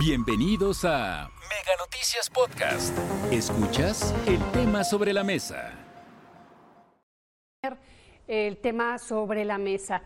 Bienvenidos a Mega Noticias Podcast. Escuchas el tema sobre la mesa. El tema sobre la mesa.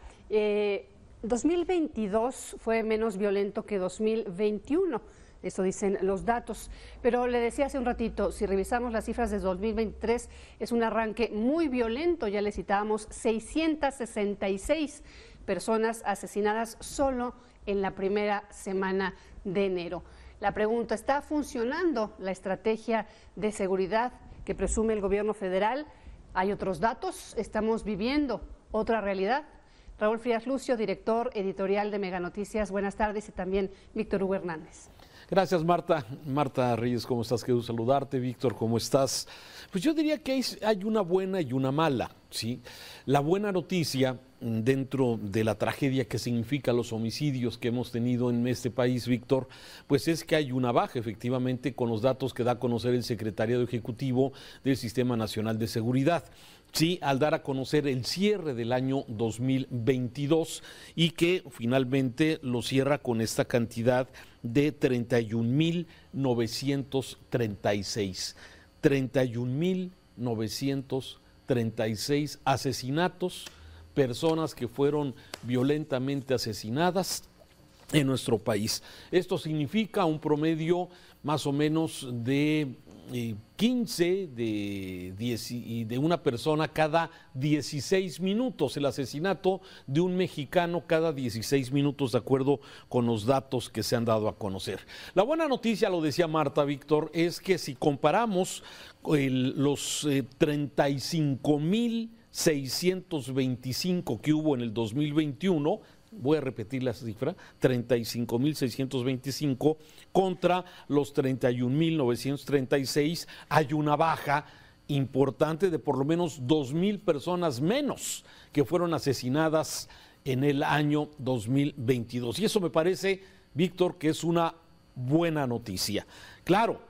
2022 eh, fue menos violento que 2021. Eso dicen los datos. Pero le decía hace un ratito, si revisamos las cifras de 2023, es un arranque muy violento. Ya le citábamos 666 personas asesinadas solo en la primera semana de enero. La pregunta, ¿está funcionando la estrategia de seguridad que presume el gobierno federal? ¿Hay otros datos? ¿Estamos viviendo otra realidad? Raúl Frías Lucio, director editorial de Mega Noticias, buenas tardes y también Víctor Hugo Hernández. Gracias, Marta. Marta Reyes, ¿cómo estás? Quiero saludarte. Víctor, ¿cómo estás? Pues yo diría que hay, una buena y una mala, ¿sí? La buena noticia dentro de la tragedia que significa los homicidios que hemos tenido en este país, Víctor, pues es que hay una baja, efectivamente, con los datos que da a conocer el Secretariado Ejecutivo del Sistema Nacional de Seguridad sí, al dar a conocer el cierre del año 2022 y que finalmente lo cierra con esta cantidad de 31.936. 31.936 asesinatos, personas que fueron violentamente asesinadas en nuestro país. Esto significa un promedio más o menos de 15 de, 10, y de una persona cada 16 minutos, el asesinato de un mexicano cada 16 minutos, de acuerdo con los datos que se han dado a conocer. La buena noticia, lo decía Marta Víctor, es que si comparamos los 35 eh, mil 625 que hubo en el 2021, voy a repetir la cifra, 35.625 contra los 31.936, hay una baja importante de por lo menos 2.000 personas menos que fueron asesinadas en el año 2022. Y eso me parece, Víctor, que es una buena noticia. Claro,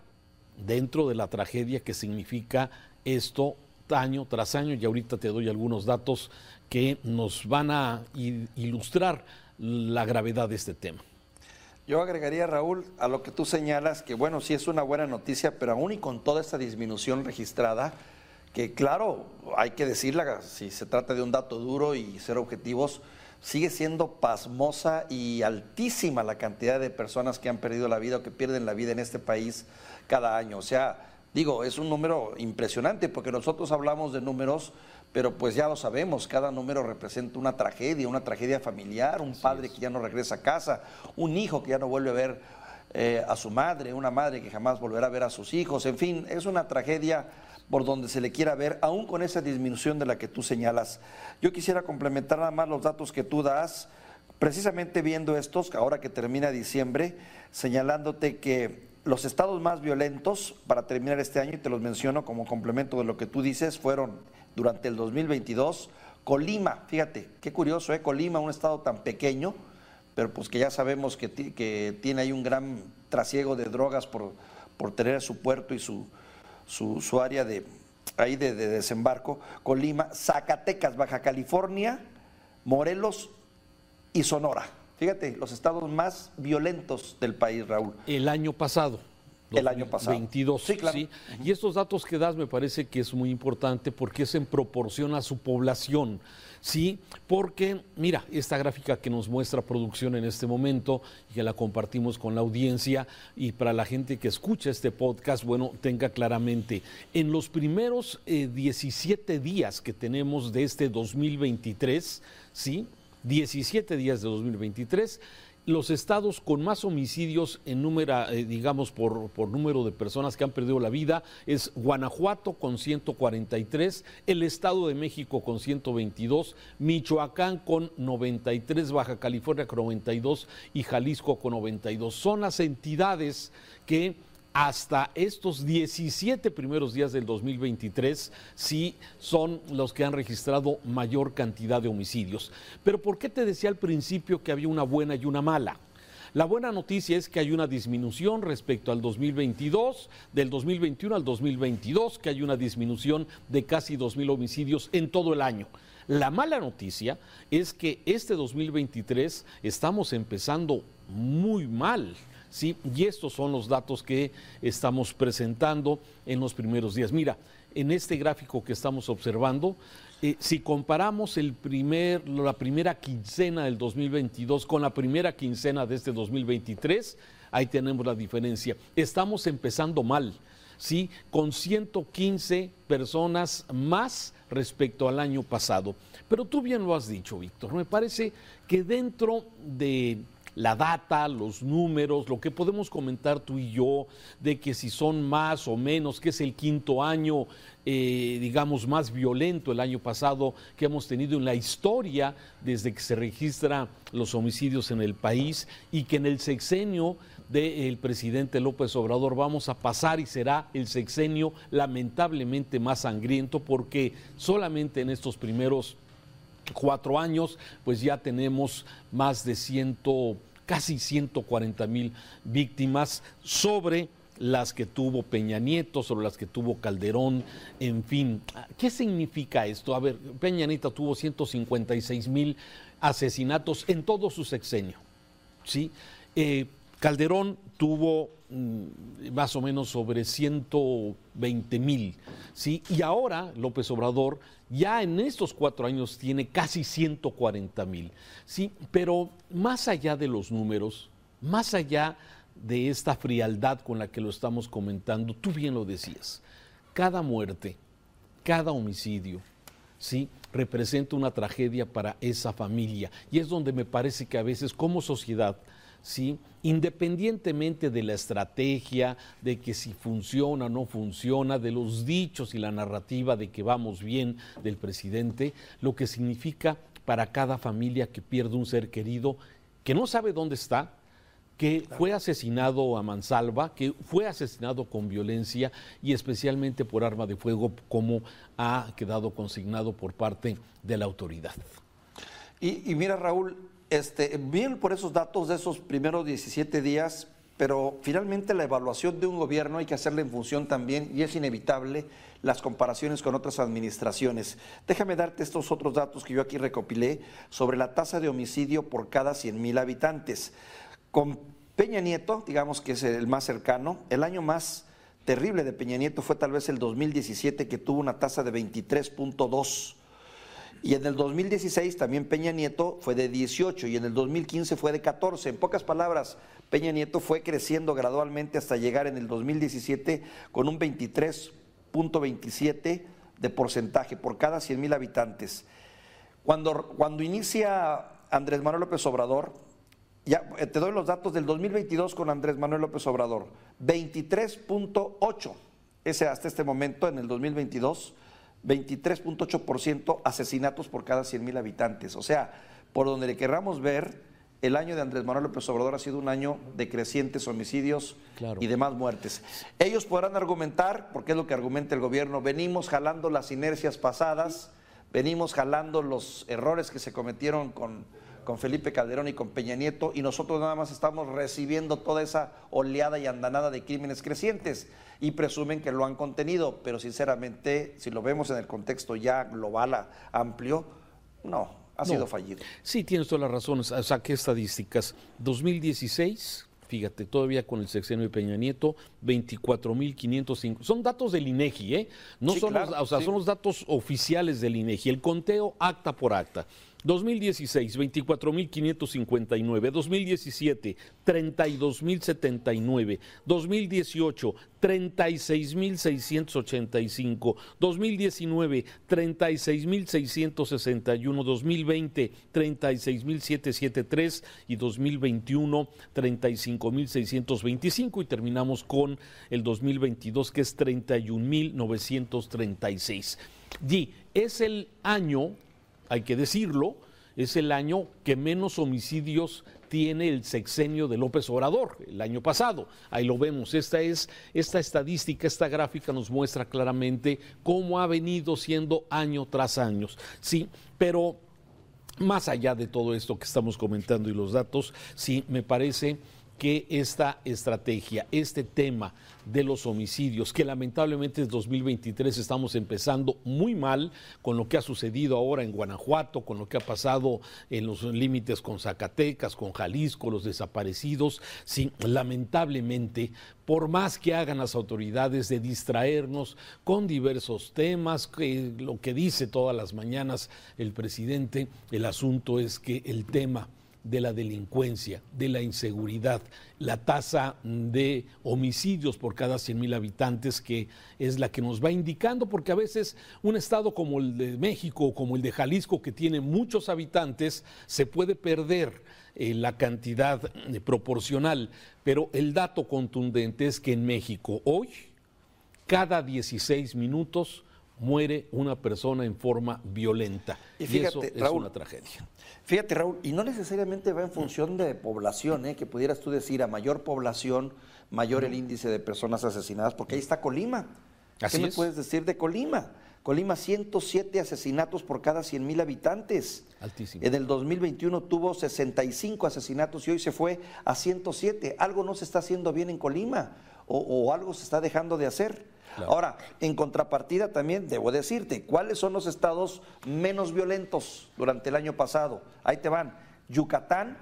dentro de la tragedia que significa esto año tras año, y ahorita te doy algunos datos que nos van a ilustrar la gravedad de este tema. Yo agregaría, Raúl, a lo que tú señalas, que bueno, sí es una buena noticia, pero aún y con toda esta disminución registrada, que claro, hay que decirla, si se trata de un dato duro y ser objetivos, sigue siendo pasmosa y altísima la cantidad de personas que han perdido la vida o que pierden la vida en este país cada año. O sea, digo, es un número impresionante porque nosotros hablamos de números pero pues ya lo sabemos, cada número representa una tragedia, una tragedia familiar, un padre que ya no regresa a casa, un hijo que ya no vuelve a ver eh, a su madre, una madre que jamás volverá a ver a sus hijos, en fin, es una tragedia por donde se le quiera ver, aún con esa disminución de la que tú señalas. Yo quisiera complementar nada más los datos que tú das, precisamente viendo estos, ahora que termina diciembre, señalándote que los estados más violentos para terminar este año, y te los menciono como complemento de lo que tú dices, fueron durante el 2022. Colima, fíjate, qué curioso, ¿eh? Colima, un estado tan pequeño, pero pues que ya sabemos que, que tiene ahí un gran trasiego de drogas por, por tener su puerto y su, su, área de, ahí de, desembarco. Colima, Zacatecas, Baja California, Morelos y Sonora. Fíjate, los estados más violentos del país, Raúl. El año pasado el año pasado. 22, sí, claro. Y estos datos que das me parece que es muy importante porque es en proporción a su población. Sí, porque mira, esta gráfica que nos muestra producción en este momento y que la compartimos con la audiencia y para la gente que escucha este podcast, bueno, tenga claramente, en los primeros 17 eh, días que tenemos de este 2023, ¿sí? 17 días de 2023, los estados con más homicidios en número, eh, digamos, por, por, número de personas que han perdido la vida es Guanajuato con 143, el Estado de México con 122, Michoacán con 93, Baja California con 92 y Jalisco con 92. Son las entidades que hasta estos 17 primeros días del 2023 sí son los que han registrado mayor cantidad de homicidios. Pero ¿por qué te decía al principio que había una buena y una mala? La buena noticia es que hay una disminución respecto al 2022, del 2021 al 2022, que hay una disminución de casi 2.000 homicidios en todo el año. La mala noticia es que este 2023 estamos empezando muy mal ¿sí? Y estos son los datos que estamos presentando en los primeros días. Mira, en este gráfico que estamos observando, eh, si comparamos el primer, la primera quincena del 2022 con la primera quincena de este 2023, ahí tenemos la diferencia. Estamos empezando mal, ¿sí? Con 115 personas más respecto al año pasado. Pero tú bien lo has dicho, Víctor. Me parece que dentro de la data, los números, lo que podemos comentar tú y yo, de que si son más o menos, que es el quinto año, eh, digamos, más violento el año pasado que hemos tenido en la historia desde que se registran los homicidios en el país y que en el sexenio del presidente López Obrador vamos a pasar y será el sexenio lamentablemente más sangriento porque solamente en estos primeros cuatro años, pues ya tenemos más de ciento, casi 140 mil víctimas sobre las que tuvo Peña Nieto, sobre las que tuvo Calderón, en fin. ¿Qué significa esto? A ver, Peña Nieto tuvo 156 mil asesinatos en todo su sexenio, ¿sí? Eh, Calderón tuvo mm, más o menos sobre 120 mil, ¿sí? Y ahora López Obrador ya en estos cuatro años tiene casi 140 mil, ¿sí? Pero más allá de los números, más allá de esta frialdad con la que lo estamos comentando, tú bien lo decías, cada muerte, cada homicidio, ¿sí? representa una tragedia para esa familia. Y es donde me parece que a veces como sociedad ¿sí? independientemente de la estrategia, de que si funciona o no funciona, de los dichos y la narrativa de que vamos bien del presidente, lo que significa para cada familia que pierde un ser querido, que no sabe dónde está, que fue asesinado a mansalva, que fue asesinado con violencia y especialmente por arma de fuego, como ha quedado consignado por parte de la autoridad. Y, y mira, Raúl, este, bien por esos datos de esos primeros 17 días, pero finalmente la evaluación de un gobierno hay que hacerla en función también, y es inevitable, las comparaciones con otras administraciones. Déjame darte estos otros datos que yo aquí recopilé sobre la tasa de homicidio por cada 100 mil habitantes. Con Peña Nieto, digamos que es el más cercano, el año más terrible de Peña Nieto fue tal vez el 2017, que tuvo una tasa de 23.2 y en el 2016 también Peña Nieto fue de 18 y en el 2015 fue de 14. En pocas palabras, Peña Nieto fue creciendo gradualmente hasta llegar en el 2017 con un 23.27 de porcentaje por cada 100 mil habitantes. Cuando, cuando inicia Andrés Manuel López Obrador, ya eh, te doy los datos del 2022 con Andrés Manuel López Obrador, 23.8, ese hasta este momento en el 2022 23.8% asesinatos por cada 100 mil habitantes. O sea, por donde le querramos ver, el año de Andrés Manuel López Obrador ha sido un año de crecientes homicidios y demás muertes. Ellos podrán argumentar, porque es lo que argumenta el gobierno, venimos jalando las inercias pasadas, venimos jalando los errores que se cometieron con, con Felipe Calderón y con Peña Nieto, y nosotros nada más estamos recibiendo toda esa oleada y andanada de crímenes crecientes y presumen que lo han contenido, pero sinceramente, si lo vemos en el contexto ya global, amplio, no, ha sido fallido. Sí, tienes todas las razones. Saqué estadísticas. 2016, fíjate, todavía con el sexenio de Peña Nieto, 24.505. Son datos del INEGI, ¿eh? No son, los, o sea, son los datos oficiales del INEGI, el conteo acta por acta. 2016, 24.559. 2017, 32.079. 2018, 36.685. 2019, 36.661. 2020, 36.773. Y 2021, 35.625. Y terminamos con el 2022, que es 31.936. Y es el año hay que decirlo, es el año que menos homicidios tiene el sexenio de López Obrador, el año pasado. Ahí lo vemos. Esta es esta estadística, esta gráfica nos muestra claramente cómo ha venido siendo año tras año. Sí, pero más allá de todo esto que estamos comentando y los datos, sí me parece que esta estrategia, este tema de los homicidios, que lamentablemente en 2023 estamos empezando muy mal con lo que ha sucedido ahora en Guanajuato, con lo que ha pasado en los límites con Zacatecas, con Jalisco, los desaparecidos, sí, lamentablemente, por más que hagan las autoridades de distraernos con diversos temas, que lo que dice todas las mañanas el presidente, el asunto es que el tema de la delincuencia, de la inseguridad, la tasa de homicidios por cada 100 mil habitantes, que es la que nos va indicando, porque a veces un estado como el de México o como el de Jalisco, que tiene muchos habitantes, se puede perder eh, la cantidad eh, proporcional, pero el dato contundente es que en México hoy, cada 16 minutos, muere una persona en forma violenta. Y, eso es una tragedia. Fíjate, Raúl, y no necesariamente va en función de población, ¿eh? que pudieras tú decir, a mayor población, mayor el índice de personas asesinadas, porque ahí está Colima. ¿Qué me puedes decir de Colima? Colima, 107 asesinatos por cada 100 mil habitantes. Altísimo. En el 2021 tuvo 65 asesinatos y hoy se fue a 107. Algo no se está haciendo bien en Colima o algo se está dejando de hacer. Ahora, en contrapartida también debo decirte, ¿cuáles son los estados menos violentos durante el año pasado? Ahí te van, Yucatán,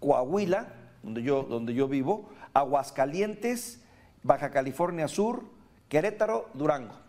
Coahuila, donde yo, donde yo vivo, Aguascalientes, Baja California Sur, Querétaro, Durango.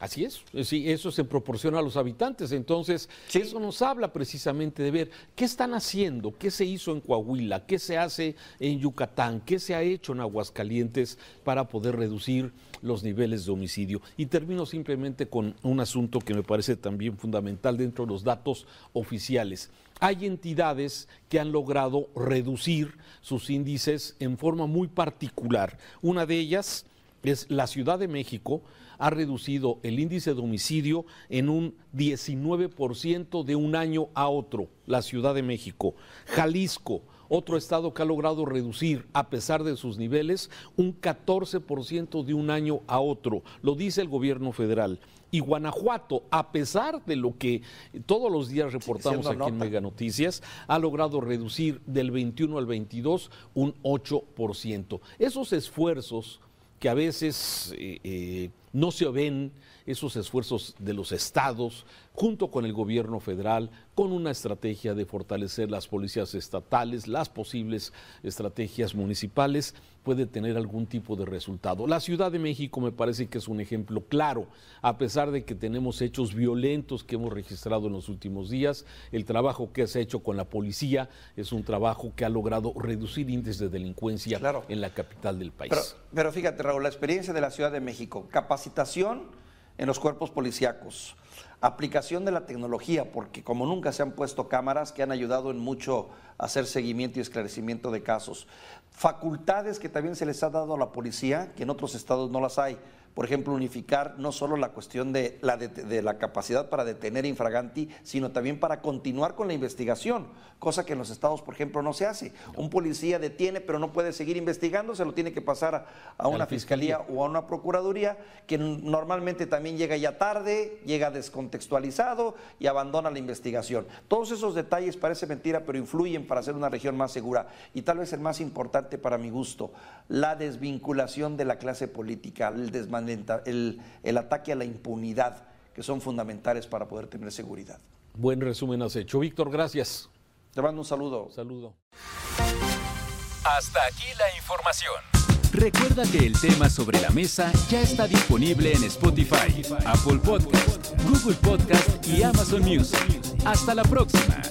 Así es, sí, eso se proporciona a los habitantes. Entonces, eso nos habla precisamente de ver qué están haciendo, qué se hizo en Coahuila, qué se hace en Yucatán, qué se ha hecho en Aguascalientes para poder reducir los niveles de homicidio. Y termino simplemente con un asunto que me parece también fundamental dentro de los datos oficiales. Hay entidades que han logrado reducir sus índices en forma muy particular. Una de ellas es la Ciudad de México, ha reducido el índice de homicidio en un 19% de un año a otro, la Ciudad de México. Jalisco, otro estado que ha logrado reducir, a pesar de sus niveles, un 14% de un año a otro, lo dice el gobierno federal. Y Guanajuato, a pesar de lo que todos los días reportamos aquí en Mega Noticias, ha logrado reducir del 21 al 22 un 8%. Esos esfuerzos que a veces eh, eh, no se ven esos esfuerzos de los estados junto con el gobierno federal, con una estrategia de fortalecer las policías estatales, las posibles estrategias municipales, puede tener algún tipo de resultado. La Ciudad de México me parece que es un ejemplo claro, a pesar de que tenemos hechos violentos que hemos registrado en los últimos días, el trabajo que se ha hecho con la policía es un trabajo que ha logrado reducir índices de delincuencia en la capital del país. Pero, pero fíjate, Raúl, la experiencia de la Ciudad de México, capacitación en los cuerpos policíacos, aplicación de la tecnología, porque como nunca se han puesto cámaras que han ayudado en mucho a hacer seguimiento y esclarecimiento de casos, facultades que también se les ha dado a la policía, que en otros estados no las hay por ejemplo, unificar no solo la cuestión de la, de, la capacidad para detener infraganti, sino también para continuar con la investigación, cosa que en los estados, por ejemplo, no se hace. Un policía detiene, pero no puede seguir investigando, se lo tiene que pasar a, una fiscalía. o a una procuraduría, que normalmente también llega ya tarde, llega descontextualizado y abandona la investigación. Todos esos detalles parece mentira, pero influyen para hacer una región más segura. Y tal vez el más importante para mi gusto, la desvinculación de la clase política, el desmantelamiento el, ataque a la impunidad, que son fundamentales para poder tener seguridad. Buen resumen has hecho. Víctor, gracias. Te mando un saludo. Saludo. Hasta aquí la información. Recuerda que el tema sobre la mesa ya está disponible en Spotify, Apple Podcast, Google Podcast y Amazon Music. Hasta la próxima.